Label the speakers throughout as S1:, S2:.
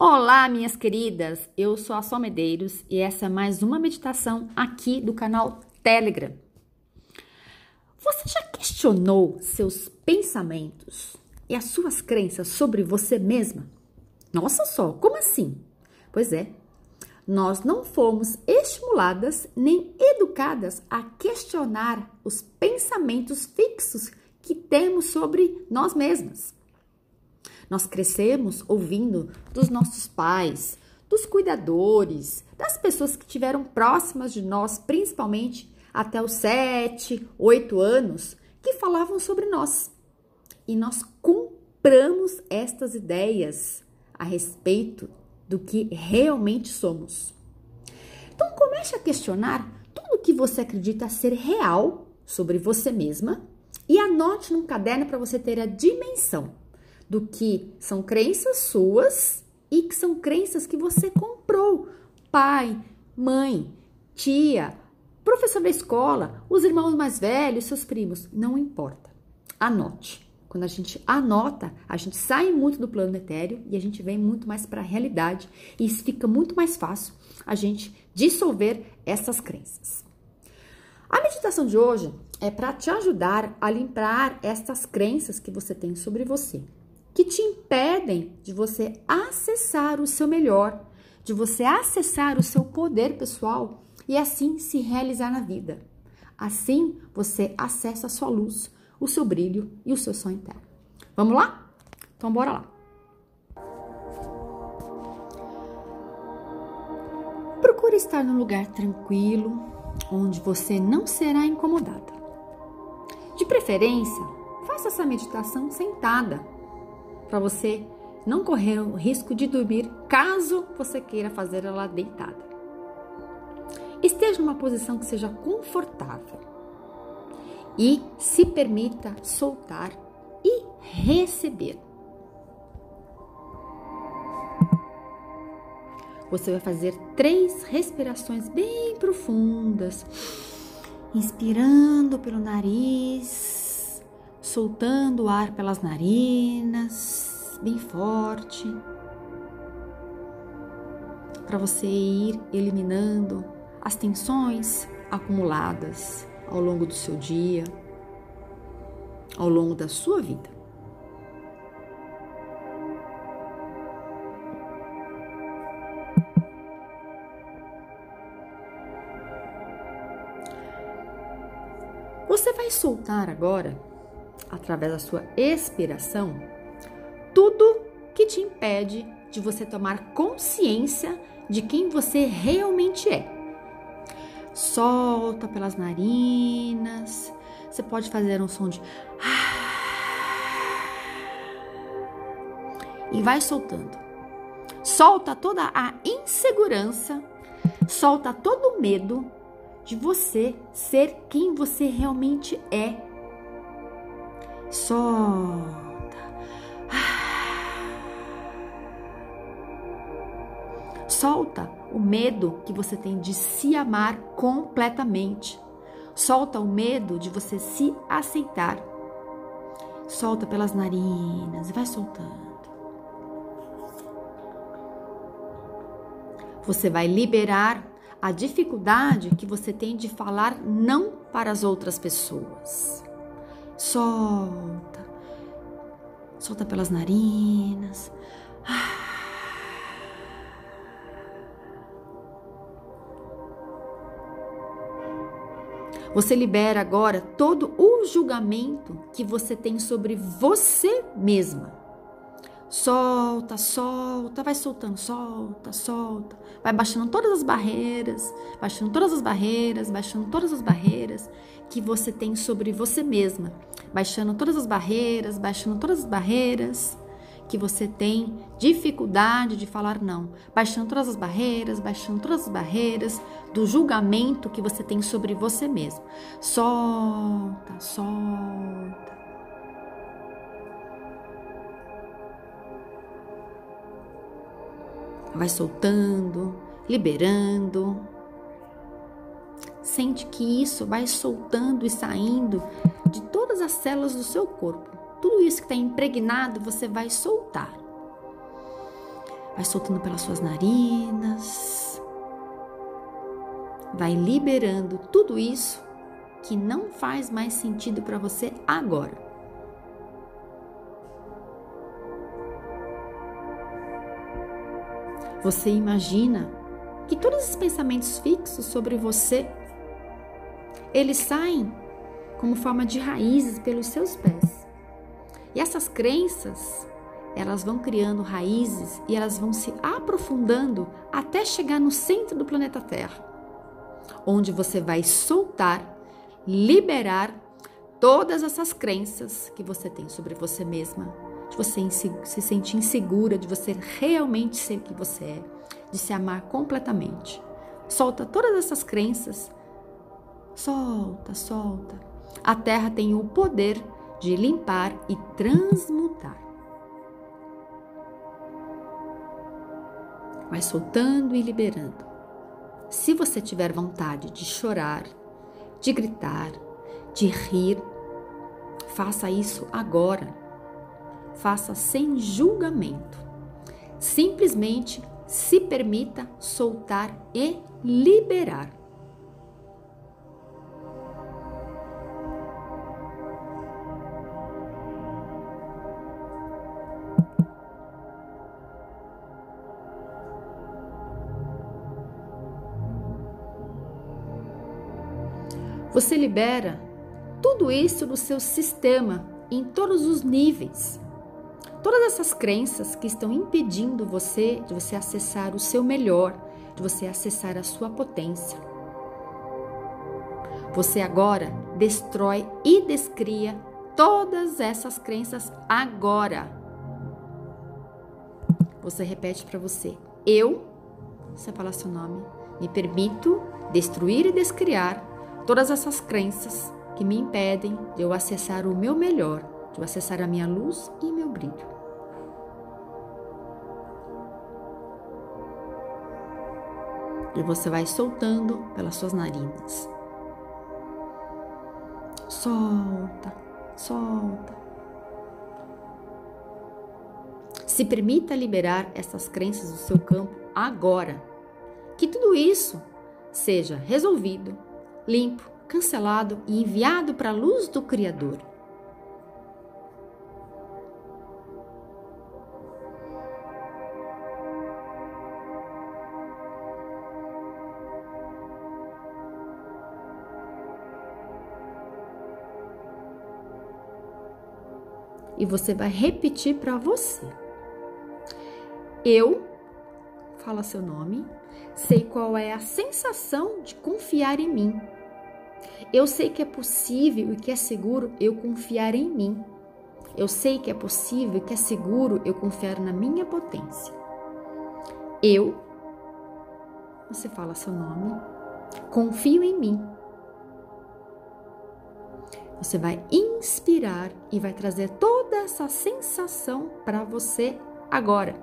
S1: Olá, minhas queridas! Eu sou a Sol Medeiros e essa é mais uma meditação aqui do canal Telegram. Você já questionou seus pensamentos e as suas crenças sobre você mesma? Nossa, Sol, como assim? Pois é, nós não fomos estimuladas nem educadas a questionar os pensamentos fixos que temos sobre nós mesmas. Nós crescemos ouvindo dos nossos pais, dos cuidadores, das pessoas que tiveram próximas de nós, principalmente até os 7, 8 anos, que falavam sobre nós. E nós compramos estas ideias a respeito do que realmente somos. Então comece a questionar tudo o que você acredita ser real sobre você mesma e anote num caderno para você ter a dimensão do que são crenças suas e que são crenças que você comprou. Pai, mãe, tia, professor da escola, os irmãos mais velhos, seus primos, não importa. Anote. Quando a gente anota, a gente sai muito do plano etéreo e a gente vem muito mais para a realidade e isso fica muito mais fácil a gente dissolver essas crenças. A meditação de hoje é para te ajudar a limpar estas crenças que você tem sobre você que te impedem de você acessar o seu melhor, de você acessar o seu poder pessoal e assim se realizar na vida. Assim você acessa a sua luz, o seu brilho e o seu sonho interno. Vamos lá? Então bora lá. Procure estar num lugar tranquilo, onde você não será incomodada. De preferência, faça essa meditação sentada para você não correr o risco de dormir caso você queira fazer ela deitada. Esteja numa posição que seja confortável e se permita soltar e receber. Você vai fazer três respirações bem profundas, inspirando pelo nariz soltando o ar pelas narinas, bem forte, para você ir eliminando as tensões acumuladas ao longo do seu dia, ao longo da sua vida. Você vai soltar agora através da sua expiração, tudo que te impede de você tomar consciência de quem você realmente é. Solta pelas narinas. Você pode fazer um som de e vai soltando. Solta toda a insegurança, solta todo o medo de você ser quem você realmente é Solta. Solta o medo que você tem de se amar completamente. Solta o medo de você se aceitar. Solta pelas narinas, vai soltando. Você vai liberar a dificuldade que você tem de falar não para as outras pessoas. Solta. Solta pelas narinas. Você libera agora todo o julgamento que você tem sobre você mesma. Solta, solta, vai soltando, solta, solta. Vai baixando todas as barreiras, baixando todas as barreiras, baixando todas as barreiras que você tem sobre você mesma. Baixando todas as barreiras, baixando todas as barreiras que você tem dificuldade de falar não. Baixando todas as barreiras, baixando todas as barreiras do julgamento que você tem sobre você mesmo. Solta, solta. Vai soltando, liberando. Sente que isso vai soltando e saindo de todas as células do seu corpo. Tudo isso que está impregnado você vai soltar. Vai soltando pelas suas narinas. Vai liberando tudo isso que não faz mais sentido para você agora. Você imagina que todos os pensamentos fixos sobre você eles saem como forma de raízes pelos seus pés. E essas crenças, elas vão criando raízes e elas vão se aprofundando até chegar no centro do planeta Terra, onde você vai soltar, liberar todas essas crenças que você tem sobre você mesma, de você se sentir insegura, de você realmente ser o que você é, de se amar completamente. Solta todas essas crenças. Solta, solta. A terra tem o poder de limpar e transmutar. Vai soltando e liberando. Se você tiver vontade de chorar, de gritar, de rir, faça isso agora. Faça sem julgamento. Simplesmente se permita soltar e liberar. Você libera tudo isso no seu sistema, em todos os níveis. Todas essas crenças que estão impedindo você de você acessar o seu melhor, de você acessar a sua potência. Você agora destrói e descria todas essas crenças agora. Você repete para você: Eu, você fala seu nome, me permito destruir e descriar todas essas crenças que me impedem de eu acessar o meu melhor, eu acessar a minha luz e meu brilho. E você vai soltando pelas suas narinas. Solta, solta. Se permita liberar essas crenças do seu campo agora. Que tudo isso seja resolvido, limpo, cancelado e enviado para a luz do Criador. Você vai repetir para você. Eu, fala seu nome, sei qual é a sensação de confiar em mim eu sei que é possível e que é seguro eu confiar em mim. Eu sei que é possível e que é seguro eu confiar na minha potência. Eu, você fala seu nome, confio em mim. Você vai inspirar e vai trazer toda essa sensação para você agora.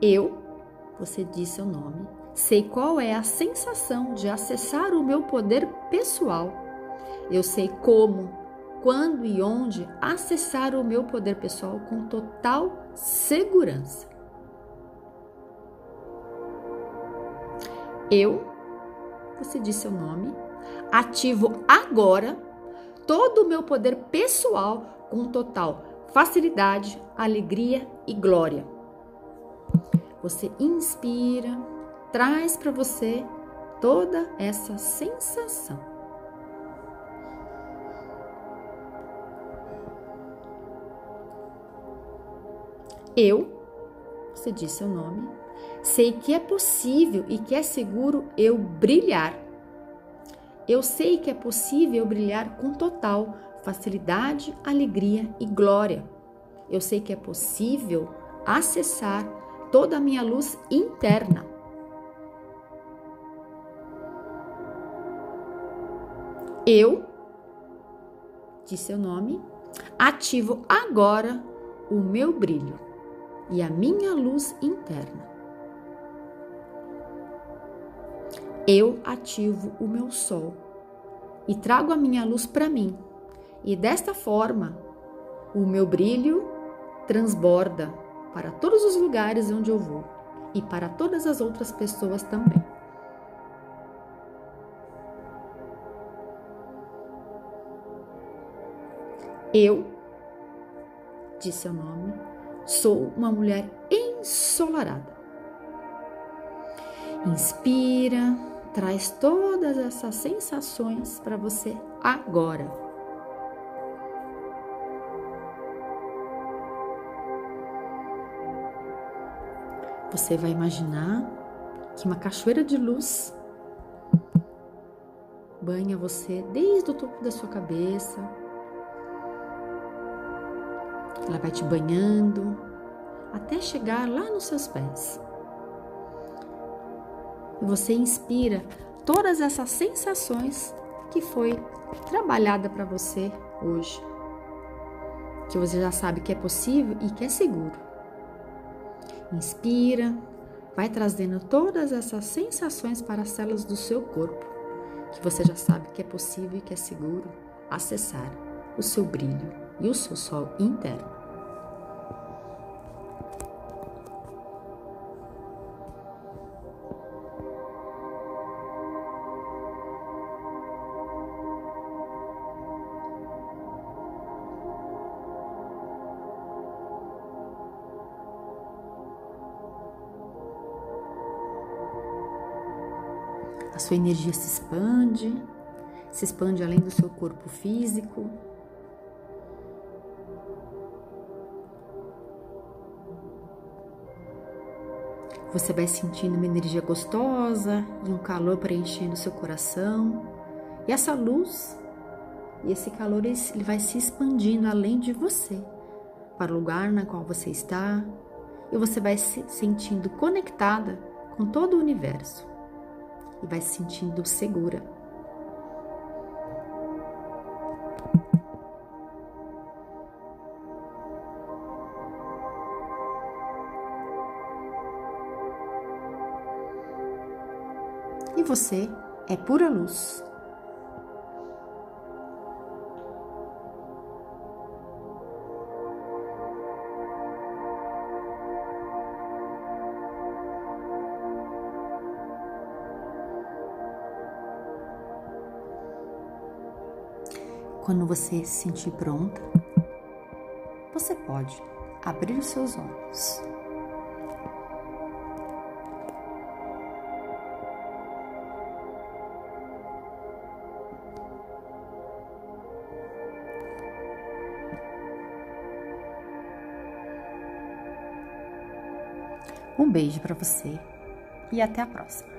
S1: Eu você diz seu nome. Sei qual é a sensação de acessar o meu poder pessoal. Eu sei como, quando e onde acessar o meu poder pessoal com total segurança. Eu, você diz seu nome, ativo agora todo o meu poder pessoal com total facilidade, alegria e glória. Você inspira, traz para você toda essa sensação. Eu, você diz seu nome, sei que é possível e que é seguro eu brilhar. Eu sei que é possível eu brilhar com total facilidade, alegria e glória. Eu sei que é possível acessar toda a minha luz interna. Eu, de seu nome, ativo agora o meu brilho e a minha luz interna. Eu ativo o meu sol e trago a minha luz para mim E desta forma, o meu brilho transborda para todos os lugares onde eu vou e para todas as outras pessoas também. Eu, disse seu nome, sou uma mulher ensolarada. Inspira, traz todas essas sensações para você agora. Você vai imaginar que uma cachoeira de luz banha você desde o topo da sua cabeça. Ela vai te banhando até chegar lá nos seus pés. Você inspira todas essas sensações que foi trabalhada para você hoje. Que você já sabe que é possível e que é seguro. Inspira, vai trazendo todas essas sensações para as células do seu corpo, que você já sabe que é possível e que é seguro acessar o seu brilho e o seu sol interno. Sua energia se expande, se expande além do seu corpo físico. Você vai sentindo uma energia gostosa e um calor preenchendo seu coração. E essa luz e esse calor ele vai se expandindo além de você, para o lugar na qual você está, e você vai se sentindo conectada com todo o universo e vai se sentindo segura. E você é pura luz. Quando você se sentir pronta, você pode abrir os seus olhos. Um beijo para você e até a próxima.